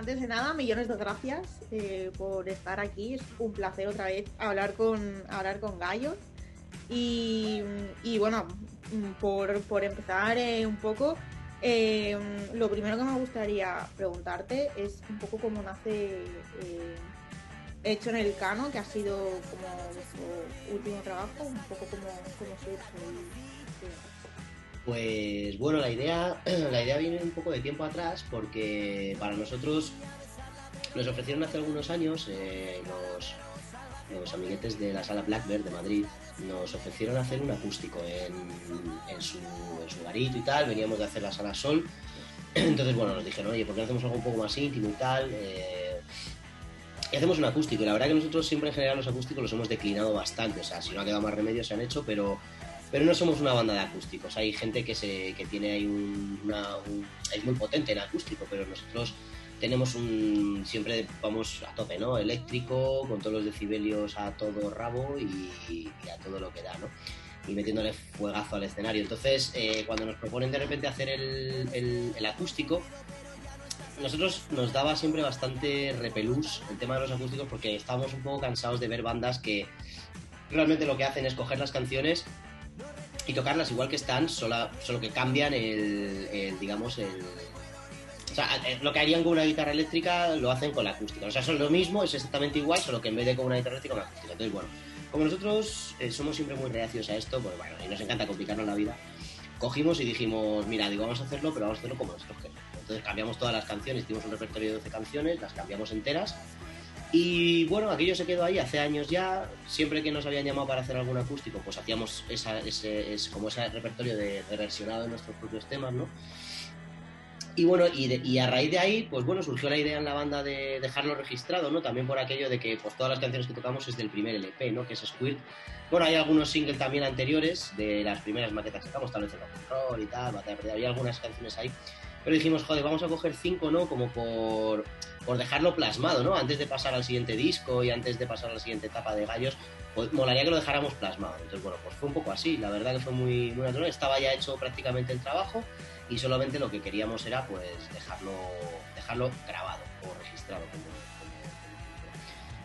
antes de nada, millones de gracias eh, por estar aquí. Es un placer otra vez hablar con, hablar con Gallos. Y, bueno, por, por empezar eh, un poco, eh, lo primero que me gustaría preguntarte es un poco cómo nace Hecho en el Cano, que ha sido como vuestro último trabajo, un poco como, como surge. Pues bueno, la idea, la idea viene un poco de tiempo atrás porque para nosotros nos ofrecieron hace algunos años eh, los, los, amiguetes de la sala Blackbird de Madrid, nos ofrecieron hacer un acústico en, en, su, en su garito y tal, veníamos de hacer la sala Sol, entonces bueno, nos dijeron, oye, ¿por qué no hacemos algo un poco más íntimo y tal? Eh, y hacemos un acústico. Y la verdad que nosotros siempre en general los acústicos los hemos declinado bastante. O sea, si no ha quedado más remedio se han hecho, pero, pero no somos una banda de acústicos. Hay gente que, se, que tiene ahí una, es muy potente en acústico, pero nosotros tenemos un siempre vamos a tope, ¿no? Eléctrico, con todos los decibelios a todo rabo y, a todo lo que da, ¿no? Y metiéndole fuegazo al escenario. Entonces, eh, cuando nos proponen de repente hacer el, el, el acústico, nosotros nos daba siempre bastante repelús el tema de los acústicos porque estábamos un poco cansados de ver bandas que realmente lo que hacen es coger las canciones y tocarlas igual que están, solo, solo que cambian el, digamos, el... O sea, eh, lo que harían con una guitarra eléctrica lo hacen con la acústica. O sea, son lo mismo, es exactamente igual, solo que en vez de con una guitarra eléctrica, con la acústica. Entonces, bueno, como nosotros eh, somos siempre muy reacios a esto, pues bueno, y nos encanta complicarnos la vida, cogimos y dijimos, mira, digo, vamos a hacerlo, pero vamos a hacerlo como nosotros queremos. Entonces cambiamos todas las canciones, hicimos un repertorio de 12 canciones, las cambiamos enteras. Y bueno, aquello se quedó ahí hace años ya. Siempre que nos habían llamado para hacer algún acústico, pues hacíamos esa, ese, como ese repertorio de, reversionado de nuestros propios temas, ¿no? Y bueno, y, a raíz de ahí, pues bueno, surgió la idea en la banda de dejarlo registrado, ¿no? También por aquello de que pues todas las canciones que tocamos es del primer LP, ¿no? Que es Squirt. Bueno, hay algunos singles también anteriores de las primeras maquetas que sacamos, tal vez el rock y tal, había algunas canciones ahí. Pero dijimos, joder, vamos a coger cinco, ¿no? Como por, por dejarlo plasmado, ¿no? Antes de pasar al siguiente disco y antes de pasar a la siguiente etapa de gallos, pues molaría que lo dejáramos plasmado. Entonces, bueno, pues fue un poco así, la verdad que fue muy, muy natural. Estaba ya hecho prácticamente el trabajo y solamente lo que queríamos era, pues, dejarlo, dejarlo grabado o registrado.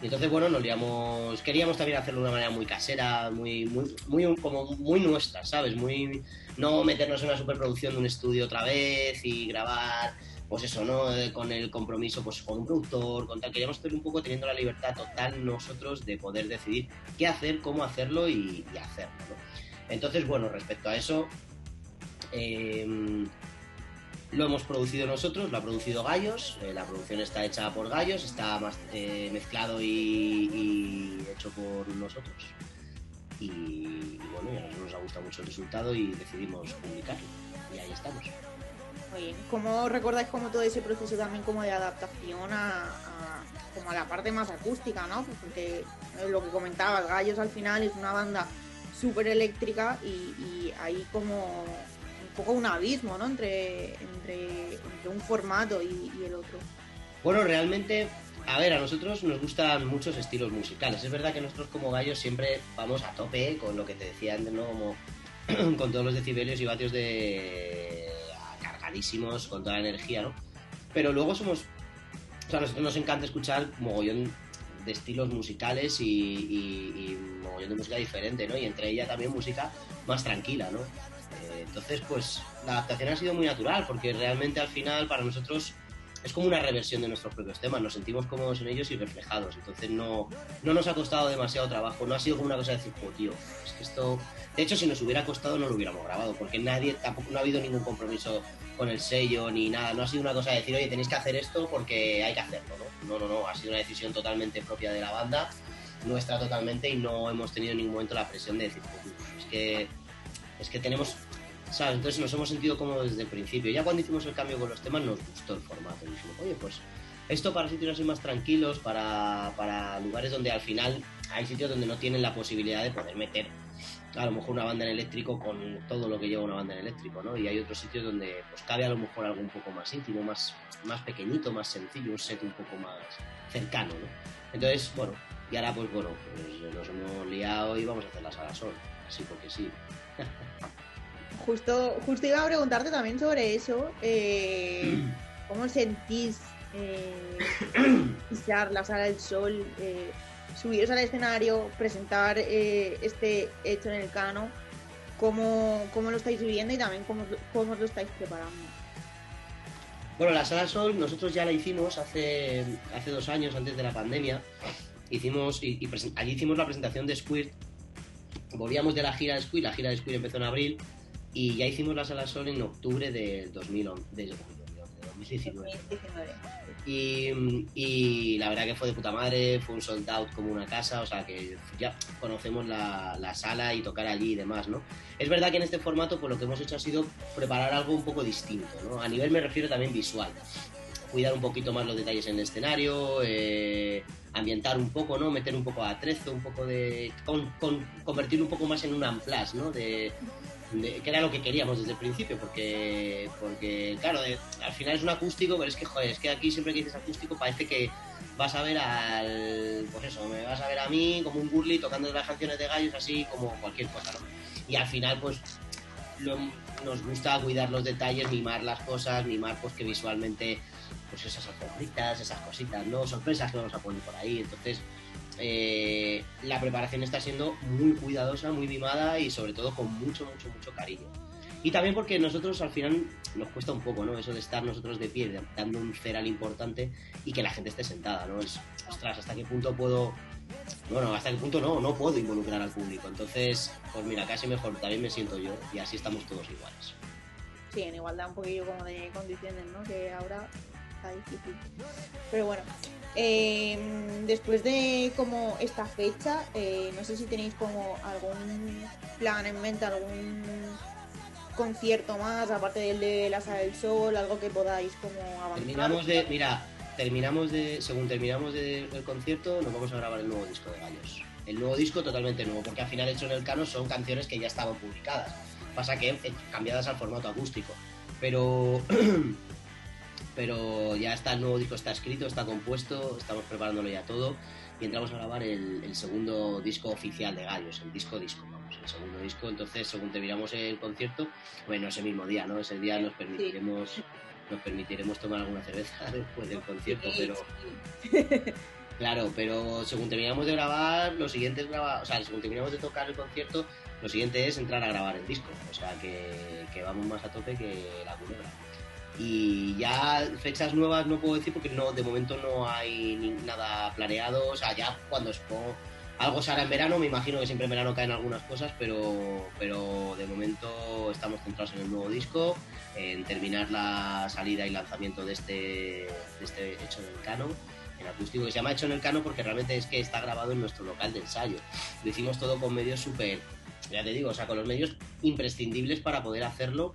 y entonces, bueno, nos liamos, queríamos también hacerlo de una manera muy casera, muy, muy, muy, como muy nuestra, ¿sabes? Muy, no meternos en una superproducción de un estudio otra vez y grabar, pues eso, ¿no? Eh, con el compromiso pues con un productor, con tal. Queríamos estar un poco teniendo la libertad total nosotros de poder decidir qué hacer, cómo hacerlo y, hacerlo, Entonces, bueno, respecto a eso, em, lo hemos producido nosotros, lo ha producido Gallos, eh, la producción está hecha por Gallos, está más, eh, mezclado y, hecho por nosotros y, bueno, a nosotros nos ha gustado mucho el resultado y decidimos publicarlo. Y ahí estamos. Muy bien. ¿Cómo recordáis como todo ese proceso también como de adaptación a, como a la parte más acústica, ¿no? Pues porque lo que comentaba, Gallos al final es una banda súper eléctrica y, hay como un poco un abismo, ¿no? Entre, entre, un formato y, y el otro. Bueno, realmente a ver, a nosotros nos gustan muchos estilos musicales. Es verdad que nosotros como gallos siempre vamos a tope con lo que te decía antes, ¿no? Como con todos los decibelios y vatios de cargadísimos, con toda la energía, ¿no? Pero luego somos... O sea, a nosotros nos encanta escuchar mogollón de estilos musicales y, y, mogollón de música diferente, ¿no? Y entre ella también música más tranquila, ¿no? Eh, entonces, pues la adaptación ha sido muy natural porque realmente al final para nosotros es como una reversión de nuestros propios temas, nos sentimos cómodos en ellos y reflejados, entonces no, no nos ha costado demasiado trabajo, no ha sido como una cosa de decir, oh, tío, es que esto, de hecho si nos hubiera costado no lo hubiéramos grabado, porque nadie, tampoco, no ha habido ningún compromiso con el sello ni nada, no ha sido una cosa de decir, oye, tenéis que hacer esto porque hay que hacerlo, ¿no? No, no, no, ha sido una decisión totalmente propia de la banda, nuestra totalmente y no hemos tenido en ningún momento la presión de decir, es que, es que tenemos entonces nos hemos sentido como desde el principio. Ya cuando hicimos el cambio con los temas nos gustó el formato. dijimos, oye, pues esto para sitios así más tranquilos, para, para lugares donde al final hay sitios donde no tienen la posibilidad de poder meter a lo mejor una banda en eléctrico con todo lo que lleva una banda en eléctrico, ¿no? Y hay otros sitios donde pues cabe a lo mejor algo un poco más íntimo, más, más pequeñito, más sencillo, un set un poco más cercano, ¿no? Entonces, bueno, y ahora pues bueno, pues nos hemos liado y vamos a hacer la sala sol, así porque sí. Justo, justo iba a preguntarte también sobre eso. Eh, ¿Cómo sentís eh, pisar la sala del sol, eh, subiros al escenario, presentar eh, este hecho en el cano, cómo, cómo lo estáis viviendo y también cómo, cómo lo estáis preparando. Bueno, la Sala Sol nosotros ya la hicimos hace, hace dos años, antes de la pandemia. Hicimos, y, y allí hicimos la presentación de Squirt. Volvíamos de la gira de Squirt, la gira de Squirt empezó en abril, y ya hicimos la Sala Sol en octubre del 2011, de, de 2019. 2019. Y, y la verdad que fue de puta madre, fue un sold out como una casa, o sea que ya conocemos la, la sala y tocar allí y demás, ¿no? Es verdad que en este formato pues lo que hemos hecho ha sido preparar algo un poco distinto, ¿no? A nivel me refiero también visual. Cuidar un poquito más los detalles en el escenario, eh, ambientar un poco, ¿no? Meter un poco de atrezo, un poco de... Con, con- convertirlo un poco más en un amplas, ¿no? De, que era lo que queríamos desde el principio, porque, porque claro, al final es un acústico, pero es que, joder, es que aquí siempre que dices acústico parece que vas a ver al, pues eso, me vas a ver a mí como un burly tocando las canciones de gallos así como cualquier cosa, ¿no? Y al final, pues, lo- nos gusta cuidar los detalles, mimar las cosas, mimar pues que visualmente, pues esas alfombritas, esas cositas, ¿no? Sorpresas que vamos a poner por ahí, entonces... eh, la preparación está siendo muy cuidadosa, muy mimada y sobre todo con mucho, mucho, mucho cariño. Y también porque nosotros al final nos cuesta un poco, ¿no? Eso de estar nosotros de pie, dando un ceral importante y que la gente esté sentada, ¿no? Es, ostras, ¿hasta qué punto puedo...? Bueno, hasta qué punto no, no puedo involucrar al público. Entonces, pues mira, casi mejor también me siento yo y así estamos todos iguales. Sí, en igualdad un poquillo como de condiciones, ¿no? Que ahora está difícil. Pero bueno, eh, después de como esta fecha, eh, no sé si tenéis como algún plan en mente, algún concierto más, aparte del de la Sala del Sol, algo que podáis como avanzar. Terminamos de, mira, terminamos de, según terminamos de- del concierto, nos vamos a grabar el nuevo disco de Gallos. El nuevo disco totalmente nuevo, porque al final hecho en el cano son canciones que ya estaban publicadas. Pasa que eh, cambiadas al formato acústico. Pero pero ya está el nuevo disco está escrito, está compuesto, estamos preparándolo ya todo y entramos a grabar el, el segundo disco oficial de Gallos, el disco disco, vamos, el segundo disco. Entonces, según terminamos el concierto, bueno, ese mismo día, ¿no? Ese día nos permitiremos nos permitiremos tomar alguna cerveza después del concierto, Sí, pero sí. Claro, pero según terminamos de grabar, lo siguiente es grabar, o sea, según terminamos de tocar el concierto, lo siguiente es entrar a grabar el disco. O sea, que, que vamos más a tope que la culebra. Y ya fechas nuevas no puedo decir porque no, de momento no hay nada planeado. O sea, ya cuando algo se hará en verano, me imagino que siempre en verano caen algunas cosas, pero, pero de momento estamos centrados en el nuevo disco, en terminar la salida y lanzamiento de este, este hecho en el cano en acústico que se llama Hecho en el Cano porque realmente es que está grabado en nuestro local de ensayo. Lo hicimos todo con medios súper, ya te digo, o sea, con los medios imprescindibles para poder hacerlo.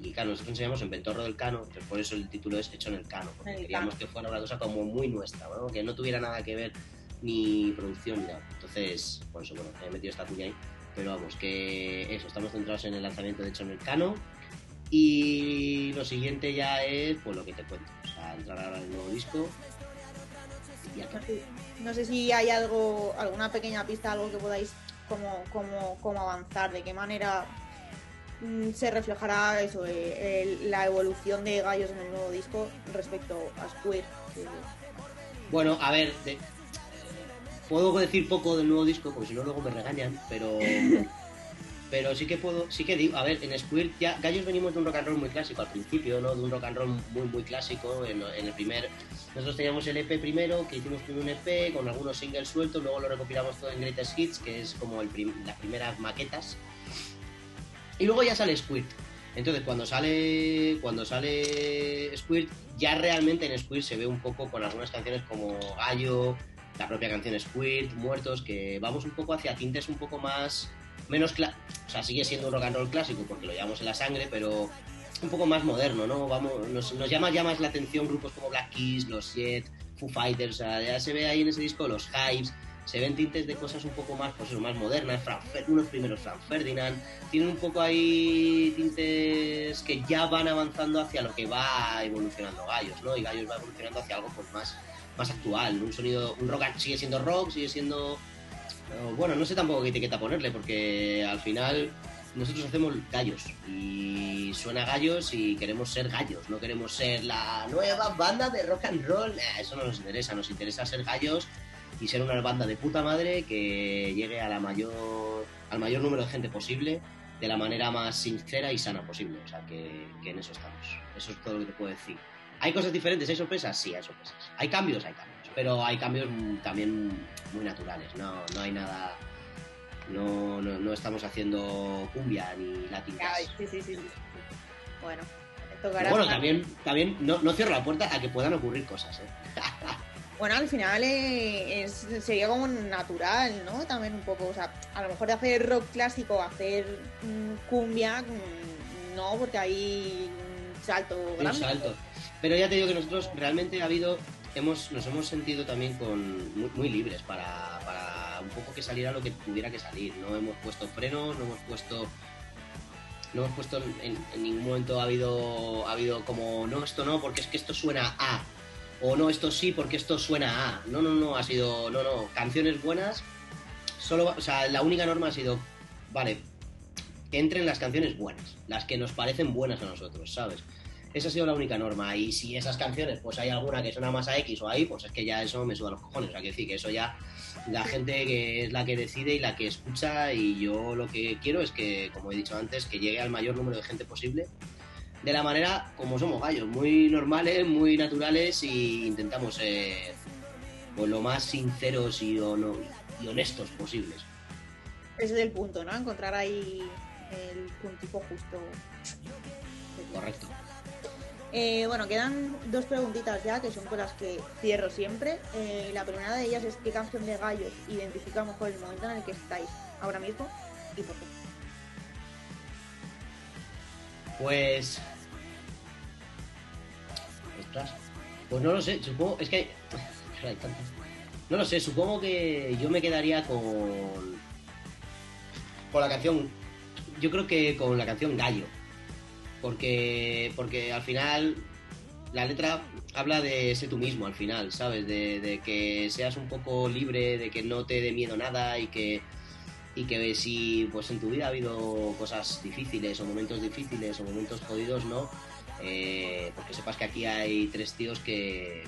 Y claro, nosotros enseñamos en Ventorro del Cano, por eso el título es Hecho en el Cano, porque el queríamos Cano. que fuera una cosa como muy nuestra, ¿no? que no tuviera nada que ver ni producción ni nada. Entonces, por eso, bueno, he metido esta cuña ahí. Pero vamos, que eso, estamos centrados en el lanzamiento de Hecho en el Cano. Y lo siguiente ya es, pues lo que te cuento, o sea, entrar ahora en el nuevo disco. Y ya No sé, si hay algo, alguna pequeña pista, algo que podáis como, como, como avanzar, de qué manera se reflejará eso, eh, el- la evolución de Gallos en el nuevo disco respecto a Square. que- Bueno, a ver, de- puedo decir poco del nuevo disco, porque si no luego me regañan, pero pero sí que puedo, sí que digo, a ver, en Squirt ya, Gallos venimos de un rock and roll muy clásico al principio, ¿no? De un rock and roll muy, muy clásico, en, en el primer, nosotros teníamos el EP primero, que hicimos primero un EP con algunos singles sueltos, luego lo recopilamos todo en Greatest Hits, que es como el prim- las primeras maquetas, y luego ya sale Squirt. Entonces cuando sale cuando sale Squirt, ya realmente en Squirt se ve un poco con algunas canciones como Gallo, la propia canción Squirt, Muertos, que vamos un poco hacia tintes un poco más menos o sea, sigue siendo un rock and roll clásico porque lo llevamos en la sangre, pero un poco más moderno, ¿no? Vamos, nos, nos llama ya más la atención grupos como Black Keys, los Jet, Foo Fighters, o sea, ya se ve ahí en ese disco los Hypes, se ven tintes de cosas un poco más, pues más modernas, unos primeros Frank Ferdinand, tienen un poco ahí tintes que ya van avanzando hacia lo que va evolucionando Gallos, ¿no? Y Gallos va evolucionando hacia algo pues más, más actual, un sonido, un rock sigue siendo rock, sigue siendo... Bueno, no sé tampoco qué etiqueta ponerle, porque al final nosotros hacemos gallos y suena gallos y queremos ser gallos, no queremos ser la nueva banda de rock and roll, eso no nos interesa, nos interesa ser gallos y ser una banda de puta madre que llegue a la mayor, al mayor número de gente posible de la manera más sincera y sana posible, o sea que, que en eso estamos, eso es todo lo que te puedo decir. ¿Hay cosas diferentes? ¿Hay sorpresas? Sí, hay sorpresas. ¿Hay cambios? Hay cambios. Pero hay cambios también muy naturales. No, no hay nada no, no, no estamos haciendo cumbia ni latin Sí, sí, sí, Bueno, bueno, también, también no, no, cierro la puerta a que puedan ocurrir cosas. ¿eh? bueno, al final eh, es, sería como natural, ¿no? También un poco, o sea, a lo mejor hacer rock clásico, hacer mm, cumbia, mm, no, porque hay un salto grande. Un salto. Pero ya te digo que nosotros realmente ha habido, hemos, nos hemos sentido también con muy, libres para un poco que saliera lo que tuviera que salir. No hemos puesto frenos, no hemos puesto no hemos puesto en, ningún momento ha habido ha habido como no esto no porque es que esto suena a o no esto sí porque esto suena a no no no ha sido no no canciones buenas solo o sea la única norma ha sido vale que entren las canciones buenas las que nos parecen buenas a nosotros sabes esa ha sido la única norma y si esas canciones pues hay alguna que suena más a X o a Y pues es que ya eso me suda los cojones o sea que decir que eso ya la gente que es la que decide y la que escucha y yo lo que quiero es que, como he dicho antes, que llegue al mayor número de gente posible de la manera como somos gallos, muy normales, muy naturales y intentamos ser pues, lo más sinceros y, y honestos posibles. Ese es el punto, ¿no? Encontrar ahí el puntito justo. Correcto. Eh, bueno, quedan dos preguntitas ya, que son con las que cierro siempre. Eh, la primera de ellas es qué canción de gallos identifica mejor el momento en el que estáis ahora mismo y por qué. Pues... Ostras. Pues no lo sé, supongo... Es que hay... No lo sé, supongo que yo me quedaría con... Con la canción... Yo creo que con la canción Gallo porque, porque al final la letra habla de ser tú mismo al final, ¿sabes? De, que seas un poco libre, de que no te dé miedo nada y que, y que si pues en tu vida ha habido cosas difíciles o momentos difíciles o momentos jodidos, ¿no? Eh, porque sepas que aquí hay tres tíos que,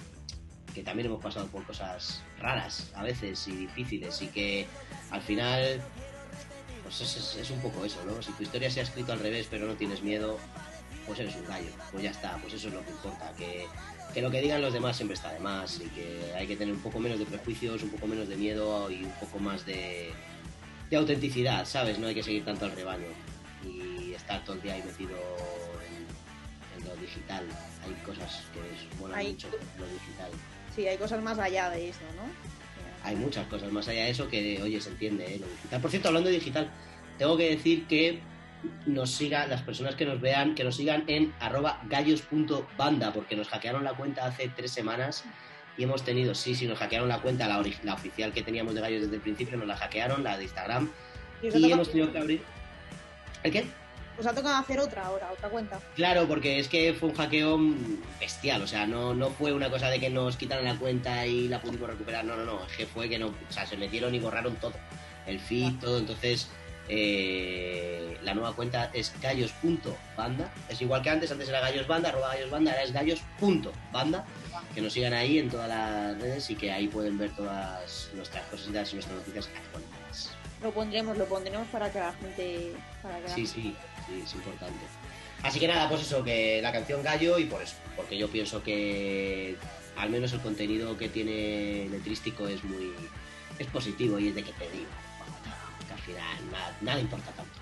que también hemos pasado por cosas raras a veces y difíciles y que al final pues es, un poco eso, ¿no? Si tu historia se ha escrito al revés pero no tienes miedo, pues eres un gallo, pues ya está, pues eso es lo que importa, que, lo que digan los demás siempre está de más y que hay que tener un poco menos de prejuicios, un poco menos de miedo y un poco más de, de autenticidad, ¿sabes? No hay que seguir tanto al rebaño y estar todo el día ahí metido en, lo digital. Hay cosas que es bueno mucho lo digital. Sí, hay cosas más allá de eso, ¿no? hay muchas cosas más allá de eso que, oye, se entiende, ¿eh? lo digital. Por cierto, hablando de digital, tengo que decir que nos siga, las personas que nos vean, que nos sigan en arroba gallos.banda, porque nos hackearon la cuenta hace tres semanas y hemos tenido, sí, sí, nos hackearon la cuenta, la, la oficial que teníamos de gallos desde el principio, nos la hackearon, la de Instagram, y, hemos tenido que abrir... ¿El qué? Pues ha tocado hacer otra ahora, otra cuenta. Claro, porque es que fue un hackeo bestial, o sea, no, no fue una cosa de que nos quitaran la cuenta y la pudimos recuperar, no, no, no, es que fue que no, o sea, se metieron y borraron todo, el feed, todo, entonces eh, la nueva cuenta es gallos.banda, es igual que antes, antes era gallosbanda, arroba gallosbanda, ahora es gallos.banda, que nos sigan ahí en todas las redes y que ahí pueden ver todas nuestras cositas y nuestras noticias actualizadas. Lo pondremos, lo pondremos para que la gente... sí, sí es importante. Así que nada, pues eso, que la canción Gallo y por eso, porque yo pienso que al menos el contenido que tiene letrístico es muy es positivo y es de que te digo, final nada, importa tanto.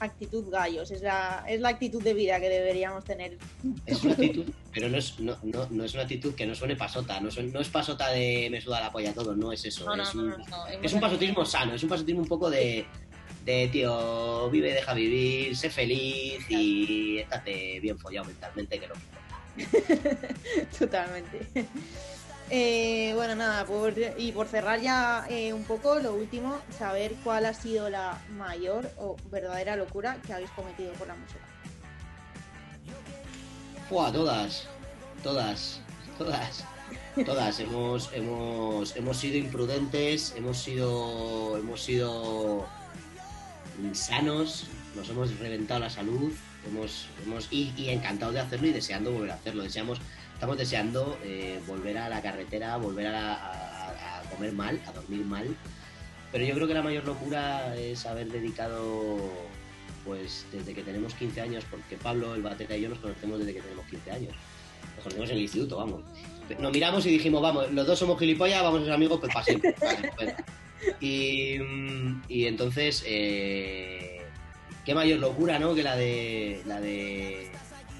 Actitud gallos, es la, es la actitud de vida que deberíamos tener. Es una actitud, pero no es, no, no, es una actitud que no suene pasota, no, no es pasota de me suda la polla todo, no es eso. es, un, es un pasotismo sano, es un pasotismo un poco de, de tío, vive, deja vivir, sé feliz y estate bien follado mentalmente, que no importa. Totalmente. Eh, bueno, nada, y por cerrar ya eh, un poco, lo último, saber cuál ha sido la mayor o verdadera locura que habéis cometido por la música. Todas, todas, todas. Todas hemos, hemos, hemos sido imprudentes, hemos sido, hemos sido insanos, nos hemos reventado la salud, hemos, hemos y, y encantado de hacerlo y deseando volver a hacerlo. Deseamos, estamos deseando eh, volver a la carretera, volver a, a- a comer mal, a dormir mal. Pero yo creo que la mayor locura es haber dedicado, pues desde que tenemos 15 años, porque Pablo, el batera y yo nos conocemos desde que tenemos 15 años. Nos conocemos en el instituto, vamos. Nos miramos y dijimos, vamos, los dos somos gilipollas, vamos a ser amigos pues para siempre. Vale, pues. Y, y entonces, eh, qué mayor locura, ¿no? Que la de, la de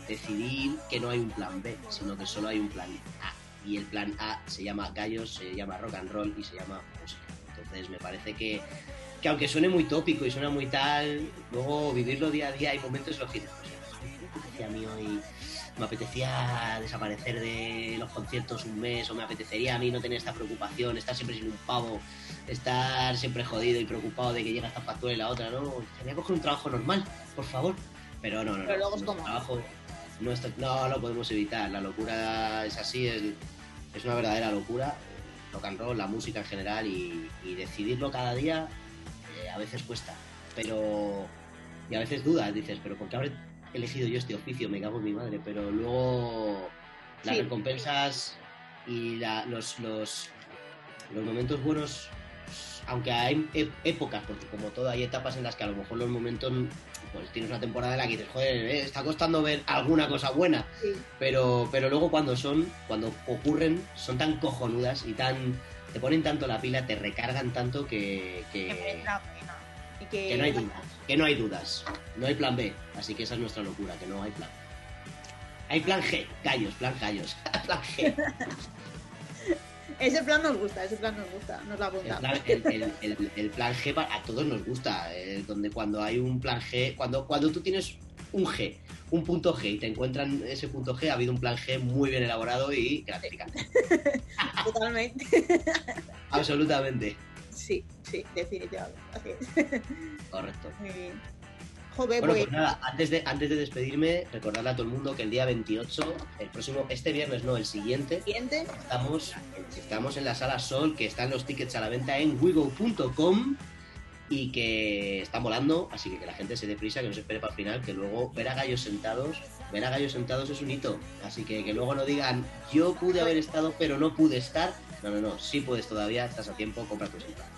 decidir que no hay un plan B, sino que solo hay un plan A. Y el plan A se llama gallos, se llama rock and roll y se llama música. Entonces me parece que, que aunque suene muy tópico y suena muy tal, luego vivirlo día a día hay momentos en los que dices, pues, a mí hoy, me apetecía desaparecer de los conciertos un mes o me apetecería a mí no tener esta preocupación, estar siempre sin un pavo, estar siempre jodido y preocupado de que llega esta factura y la otra, ¿no? Quería coger un trabajo normal, por favor. Pero no, no, no. Pero luego es nuestro como- trabajo no, está- no lo podemos evitar. La locura es así, es, es una verdadera locura. Rock and roll, la música en general y, y decidirlo cada día eh, a veces cuesta. Pero. Y a veces dudas, dices, pero ¿por qué habré elegido yo este oficio? Me cago en mi madre. Pero luego las Sí. recompensas y la- los, los, los momentos buenos, aunque hay e- épocas, porque como todo hay etapas en las que a lo mejor los momentos, pues tienes una temporada en la que dices, joder, eh, está costando ver alguna cosa buena, Sí. pero, pero luego cuando son, cuando ocurren, son tan cojonudas y tan, te ponen tanto la pila, te recargan tanto que, que. Y que, que no hay dudas, que no hay dudas, no hay plan B, así que esa es nuestra locura, que no hay plan. Hay plan G, gallos, plan gallos, plan G. Ese plan nos gusta, ese plan nos gusta, nos lo El apuntamos. plan, el- el- el- plan G a todos nos gusta, eh, donde cuando hay un plan G, cuando, cuando tú tienes un G, un punto G y te encuentran ese punto G, ha habido un plan G muy bien elaborado y gratificante. Totalmente. Absolutamente. Sí, sí, definitivamente. Así es. Correcto. Muy bien. Joder, Bueno, pues, pues nada, antes de, antes de despedirme, recordarle a todo el mundo que el día 28, el próximo, este viernes no, el siguiente, siguiente. estamos, estamos en la sala Sol, que están los tickets a la venta en wigo.com y que están volando, así que que la gente se dé prisa, que no se espere para el final, que luego ver a gallos sentados, ver a gallos sentados es un hito, así que que luego no digan, yo pude haber estado, pero no pude estar, no, no, no, sí puedes todavía, estás a tiempo, compra tus entradas.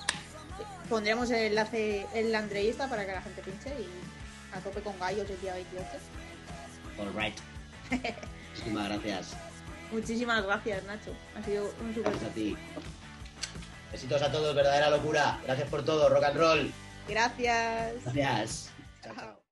Pondremos el enlace en la entrevista para que la gente pinche y a tope con gallos el día 28. All right. Muchísimas gracias. Muchísimas gracias, Nacho. Ha sido un super. Gracias a ti. Besitos a todos, verdadera locura. Gracias por todo, rock and roll. Gracias. Gracias.